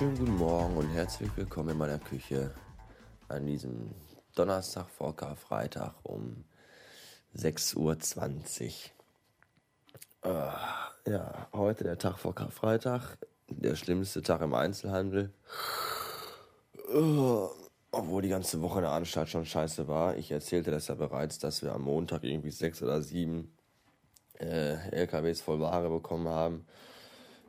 wunderschönen guten Morgen und herzlich willkommen in meiner Küche an diesem Donnerstag vor Karfreitag um 6.20 Uhr. Äh, ja, heute der Tag vor Karfreitag, der schlimmste Tag im Einzelhandel. Äh, obwohl die ganze Woche in der Anstalt schon scheiße war. Ich erzählte das ja bereits, dass wir am Montag irgendwie sechs oder sieben äh, LKWs voll Ware bekommen haben.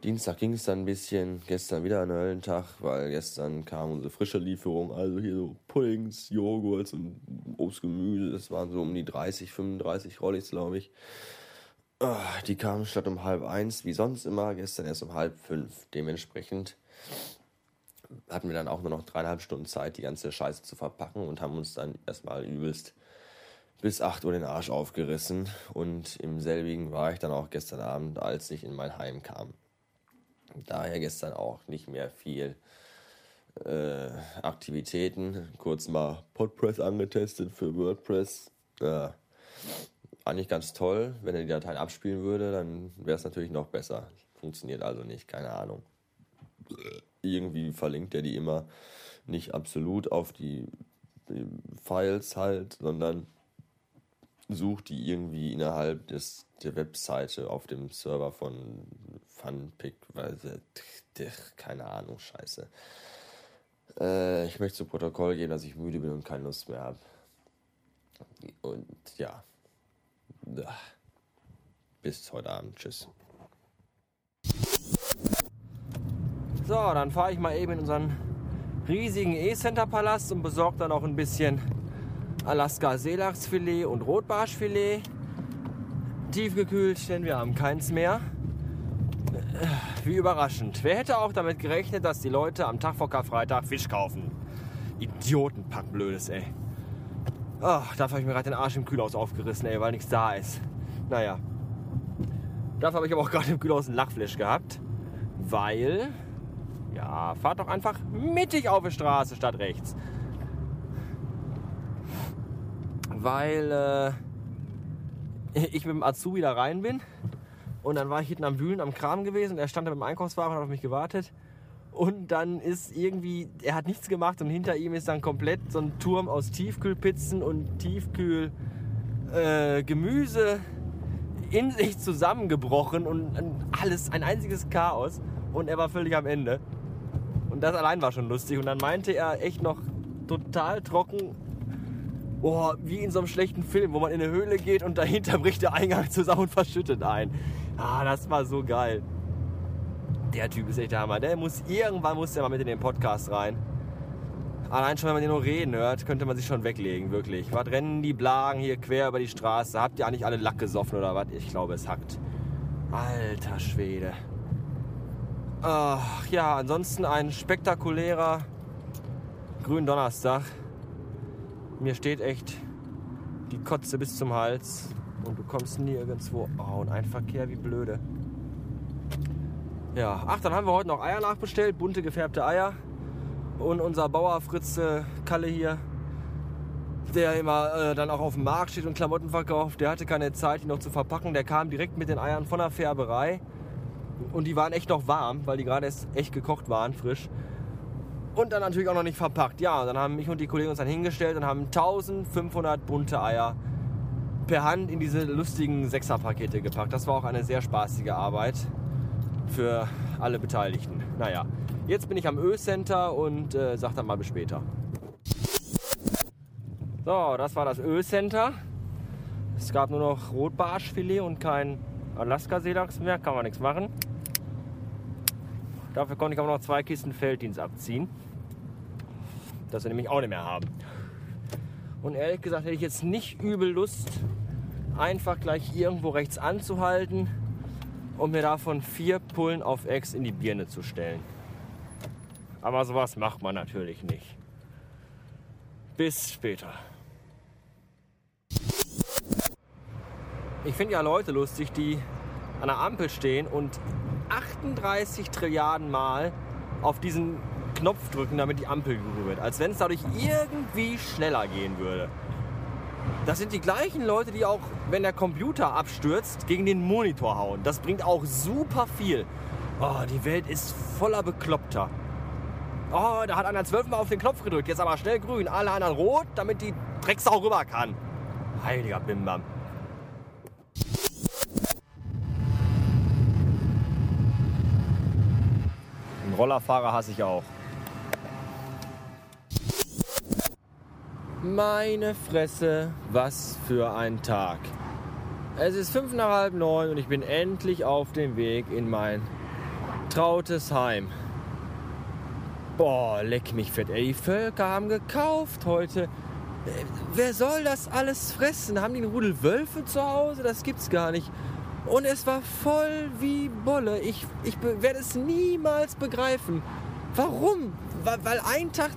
Dienstag ging es dann ein bisschen, gestern wieder ein Höllentag, weil gestern kam unsere frische Lieferung, also hier so Puddings, Joghurts und Obstgemüse, das waren so um die 30, 35 Rollis, glaube ich. Ah, die kamen statt um halb eins, wie sonst immer, gestern erst um halb fünf. Dementsprechend hatten wir dann auch nur noch dreieinhalb Stunden Zeit, die ganze Scheiße zu verpacken und haben uns dann erstmal übelst bis 8 Uhr den Arsch aufgerissen. Und im selbigen war ich dann auch gestern Abend, als ich in mein Heim kam. Daher gestern auch nicht mehr viel äh, Aktivitäten. Kurz mal Podpress angetestet für WordPress. Äh, eigentlich ganz toll. Wenn er die Dateien abspielen würde, dann wäre es natürlich noch besser. Funktioniert also nicht, keine Ahnung. Irgendwie verlinkt er die immer nicht absolut auf die, die Files halt, sondern sucht die irgendwie innerhalb des, der Webseite auf dem Server von Funpick, weil keine Ahnung, scheiße. Äh, ich möchte zu Protokoll geben, dass ich müde bin und keine Lust mehr habe. Und ja. Bis heute Abend. Tschüss. So, dann fahre ich mal eben in unseren riesigen E-Center-Palast und besorge dann auch ein bisschen Alaska Seelachsfilet und Rotbarschfilet. Tiefgekühlt, denn wir haben keins mehr. Wie überraschend. Wer hätte auch damit gerechnet, dass die Leute am Tag vor Karfreitag Fisch kaufen? Idiotenpack, blödes, ey. Ach, dafür habe ich mir gerade den Arsch im Kühlhaus aufgerissen, ey, weil nichts da ist. Naja. Dafür habe ich aber auch gerade im Kühlhaus ein Lachfleisch gehabt. Weil. Ja, fahrt doch einfach mittig auf die Straße statt rechts. Weil äh, ich mit dem Azubi da rein bin und dann war ich hinten am Wühlen am Kram gewesen und er stand da mit dem Einkaufswagen und hat auf mich gewartet. Und dann ist irgendwie, er hat nichts gemacht und hinter ihm ist dann komplett so ein Turm aus Tiefkühlpizzen und Tiefkühlgemüse äh, in sich zusammengebrochen und alles, ein einziges Chaos. Und er war völlig am Ende. Und das allein war schon lustig. Und dann meinte er echt noch total trocken, oh, wie in so einem schlechten Film, wo man in eine Höhle geht und dahinter bricht der Eingang zusammen und verschüttet ein. Ah, das war so geil. Der Typ ist echt der Hammer. Der muss irgendwann muss der mal mit in den Podcast rein. Allein schon, wenn man den nur reden hört, könnte man sich schon weglegen, wirklich. Was rennen die Blagen hier quer über die Straße? Habt ihr eigentlich alle Lack gesoffen oder was? Ich glaube, es hackt. Alter Schwede. Ach, ja, ansonsten ein spektakulärer grünen Donnerstag. Mir steht echt die Kotze bis zum Hals und du kommst nirgendwo. Oh, und ein Verkehr wie blöde. Ja, ach, dann haben wir heute noch Eier nachbestellt, bunte gefärbte Eier. Und unser Bauer Fritze Kalle hier, der immer äh, dann auch auf dem Markt steht und Klamotten verkauft, der hatte keine Zeit, die noch zu verpacken. Der kam direkt mit den Eiern von der Färberei. Und die waren echt noch warm, weil die gerade erst echt gekocht waren, frisch. Und dann natürlich auch noch nicht verpackt. Ja, dann haben mich und die Kollegen uns dann hingestellt und haben 1500 bunte Eier per Hand in diese lustigen Sechserpakete gepackt. Das war auch eine sehr spaßige Arbeit für alle Beteiligten. Naja, jetzt bin ich am Ö-Center und äh, sag dann mal bis später. So, das war das Ö-Center. Es gab nur noch Rotbarschfilet und kein Alaska-Seelachs mehr, kann man nichts machen. Dafür konnte ich aber noch zwei Kisten Felddienst abziehen. Das wir nämlich auch nicht mehr haben. Und ehrlich gesagt hätte ich jetzt nicht übel Lust, einfach gleich irgendwo rechts anzuhalten und mir davon vier Pullen auf Ex in die Birne zu stellen. Aber sowas macht man natürlich nicht. Bis später. Ich finde ja Leute lustig, die an der Ampel stehen und 38 Trilliarden Mal auf diesen Knopf drücken, damit die Ampel grün wird. Als wenn es dadurch irgendwie schneller gehen würde. Das sind die gleichen Leute, die auch, wenn der Computer abstürzt, gegen den Monitor hauen. Das bringt auch super viel. Oh, die Welt ist voller Bekloppter. Oh, da hat einer zwölfmal auf den Knopf gedrückt. Jetzt aber schnell grün, alle anderen rot, damit die Drecksau rüber kann. Heiliger Bimbam. Rollerfahrer hasse ich auch. Meine Fresse, was für ein Tag. Es ist fünf nach halb neun und ich bin endlich auf dem Weg in mein trautes Heim. Boah, leck mich fett. Ey, die Völker haben gekauft heute. Äh, wer soll das alles fressen? Haben die einen Rudel Wölfe zu Hause? Das gibt's gar nicht. Und es war voll wie Bolle. Ich, ich werde es niemals begreifen. Warum? Weil ein Tag,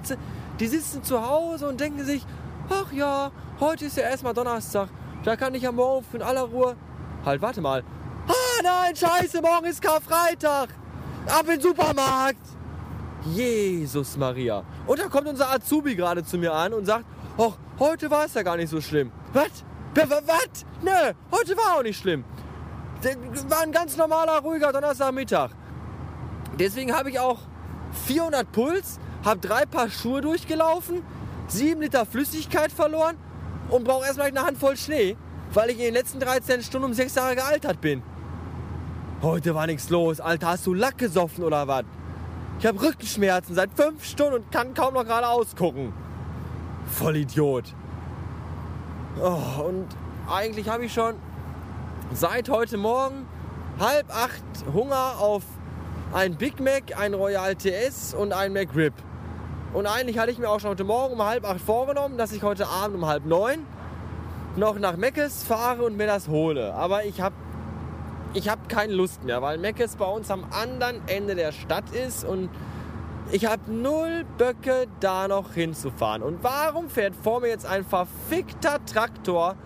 die sitzen zu Hause und denken sich, ach ja, heute ist ja erstmal Donnerstag. Da kann ich ja morgen in aller Ruhe. Halt, warte mal. Ah nein, scheiße, morgen ist Karfreitag. Ab in den Supermarkt. Jesus Maria. Und da kommt unser Azubi gerade zu mir an und sagt, ach, heute war es ja gar nicht so schlimm. Was? Was? Nö, heute war auch nicht schlimm. War ein ganz normaler, ruhiger Donnerstagmittag. Deswegen habe ich auch 400 Puls, habe drei Paar Schuhe durchgelaufen, sieben Liter Flüssigkeit verloren und brauche erstmal eine Handvoll Schnee, weil ich in den letzten 13 Stunden um sechs Jahre gealtert bin. Heute war nichts los. Alter, hast du Lack gesoffen oder was? Ich habe Rückenschmerzen seit fünf Stunden und kann kaum noch gerade ausgucken. Voll Idiot. Oh, und eigentlich habe ich schon seit heute Morgen halb acht Hunger auf ein Big Mac, ein Royal TS und ein McRib. Und eigentlich hatte ich mir auch schon heute Morgen um halb acht vorgenommen, dass ich heute Abend um halb neun noch nach Meckes fahre und mir das hole. Aber ich habe ich habe keine Lust mehr, weil Meckes bei uns am anderen Ende der Stadt ist und ich habe null Böcke, da noch hinzufahren. Und warum fährt vor mir jetzt ein verfickter Traktor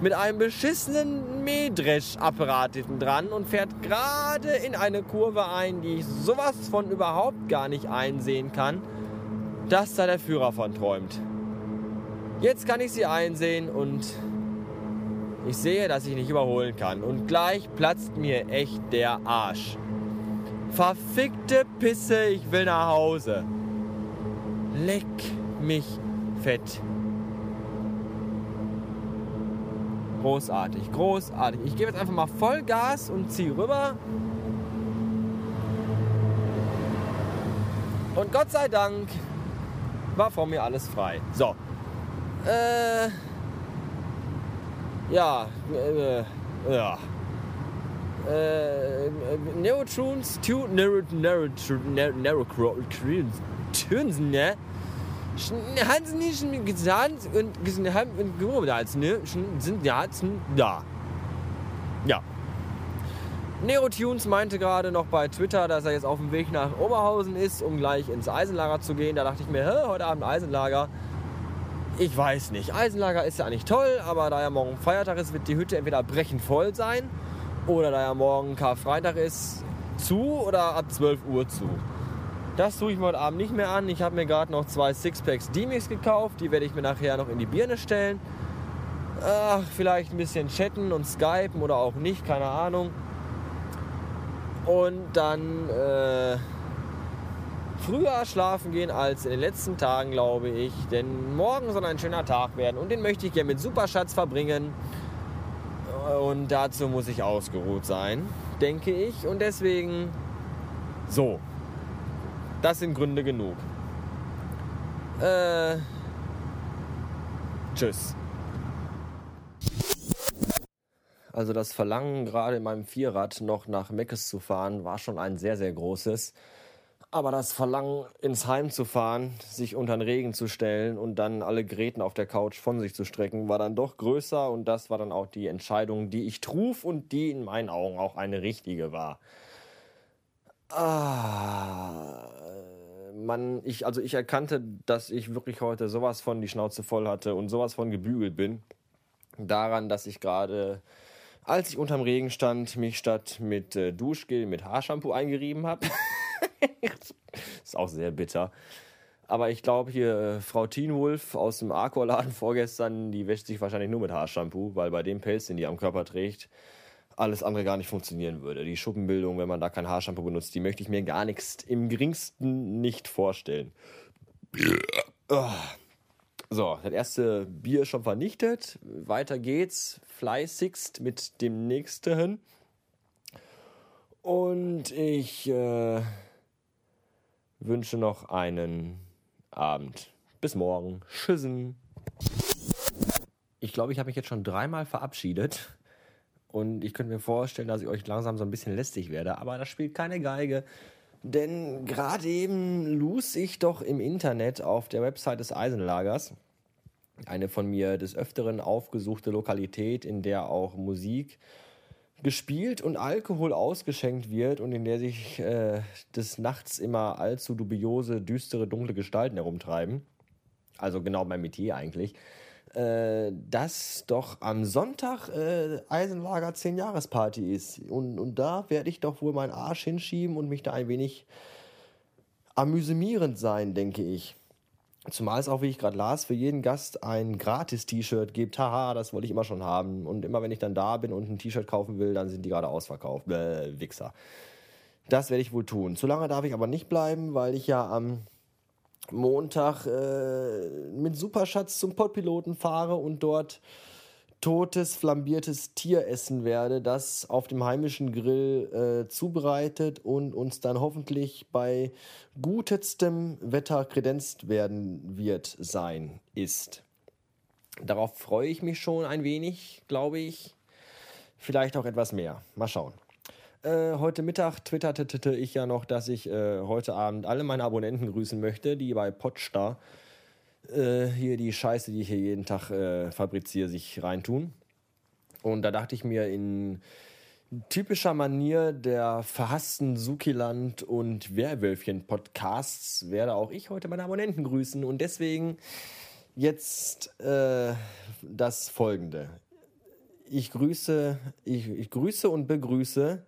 mit einem beschissenen Mähdreschapparat hinten dran und fährt gerade in eine Kurve ein, die ich sowas von überhaupt gar nicht einsehen kann, dass da der Führer von träumt. Jetzt kann ich sie einsehen und ich sehe, dass ich nicht überholen kann. Und gleich platzt mir echt der Arsch. Verfickte Pisse, ich will nach Hause. Leck mich fett. Großartig, großartig. Ich gebe jetzt einfach mal Vollgas und ziehe rüber. Und Gott sei Dank war vor mir alles frei. So. Äh. Ja. Äh, ja. Äh, Neurotunes, Narrow, Narrow, Narrow, Tunes, ne? Hansen nicht gesagt und gesagt ne? Sind da. Ja. Nerotunes meinte gerade noch bei Twitter, dass er jetzt auf dem Weg nach Oberhausen ist, um gleich ins Eisenlager zu gehen. Da dachte ich mir, hä, heute Abend Eisenlager. Ich weiß nicht. Eisenlager ist ja eigentlich toll, aber da ja morgen Feiertag ist, wird die Hütte entweder brechend voll sein oder da ja morgen Karfreitag ist, zu oder ab 12 Uhr zu. Das tue ich mir heute Abend nicht mehr an. Ich habe mir gerade noch zwei Sixpacks D-Mix gekauft. Die werde ich mir nachher noch in die Birne stellen. Ach, vielleicht ein bisschen chatten und skypen oder auch nicht, keine Ahnung. Und dann äh, früher schlafen gehen als in den letzten Tagen, glaube ich. Denn morgen soll ein schöner Tag werden und den möchte ich gerne mit Superschatz verbringen. Und dazu muss ich ausgeruht sein, denke ich. Und deswegen so. Das sind Gründe genug. Äh, tschüss. Also das Verlangen, gerade in meinem Vierrad noch nach Meckes zu fahren, war schon ein sehr, sehr großes. Aber das Verlangen, ins Heim zu fahren, sich unter den Regen zu stellen und dann alle Geräten auf der Couch von sich zu strecken, war dann doch größer und das war dann auch die Entscheidung, die ich truf und die in meinen Augen auch eine richtige war. Ah, man, ich, also ich erkannte, dass ich wirklich heute sowas von die Schnauze voll hatte und sowas von gebügelt bin. Daran, dass ich gerade, als ich unterm Regen stand, mich statt mit äh, Duschgel mit Haarshampoo eingerieben habe. ist auch sehr bitter. Aber ich glaube hier, äh, Frau Teenwolf aus dem Arcor-Laden vorgestern, die wäscht sich wahrscheinlich nur mit Haarshampoo, weil bei dem Pelz, den die am Körper trägt, alles andere gar nicht funktionieren würde. Die Schuppenbildung, wenn man da kein Haarshampoo benutzt, die möchte ich mir gar nichts im geringsten nicht vorstellen. Oh. So, das erste Bier schon vernichtet. Weiter geht's. Fleißigst mit dem nächsten. Und ich äh, wünsche noch einen Abend. Bis morgen. Tschüssen. Ich glaube, ich habe mich jetzt schon dreimal verabschiedet. Und ich könnte mir vorstellen, dass ich euch langsam so ein bisschen lästig werde. Aber das spielt keine Geige. Denn gerade eben lus ich doch im Internet auf der Website des Eisenlagers eine von mir des Öfteren aufgesuchte Lokalität, in der auch Musik gespielt und Alkohol ausgeschenkt wird und in der sich äh, des Nachts immer allzu dubiose, düstere, dunkle Gestalten herumtreiben. Also genau mein Metier eigentlich. Äh, dass doch am Sonntag äh, Eisenlager 10-Jahres-Party ist. Und, und da werde ich doch wohl meinen Arsch hinschieben und mich da ein wenig amüsimierend sein, denke ich. Zumal es auch, wie ich gerade las, für jeden Gast ein Gratis-T-Shirt gibt. Haha, das wollte ich immer schon haben. Und immer wenn ich dann da bin und ein T-Shirt kaufen will, dann sind die gerade ausverkauft. Äh, Wichser. Das werde ich wohl tun. Zu lange darf ich aber nicht bleiben, weil ich ja am Montag äh, mit Superschatz zum Pottpiloten fahre und dort totes, flambiertes Tier essen werde, das auf dem heimischen Grill äh, zubereitet und uns dann hoffentlich bei gutestem Wetter kredenzt werden wird, sein, ist. Darauf freue ich mich schon ein wenig, glaube ich. Vielleicht auch etwas mehr. Mal schauen. Äh, heute Mittag twitterte ich ja noch, dass ich äh, heute Abend alle meine Abonnenten grüßen möchte, die bei Podstar äh, hier die Scheiße, die ich hier jeden Tag äh, fabriziere, sich reintun. Und da dachte ich mir, in typischer Manier der verhassten Sukiland und Werwölfchen-Podcasts werde auch ich heute meine Abonnenten grüßen. Und deswegen jetzt äh, das folgende. Ich grüße, ich, ich grüße und begrüße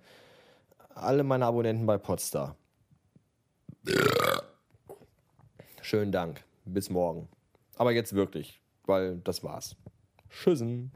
alle meine Abonnenten bei Podstar. Schönen Dank. Bis morgen. Aber jetzt wirklich, weil das war's. Tschüssen.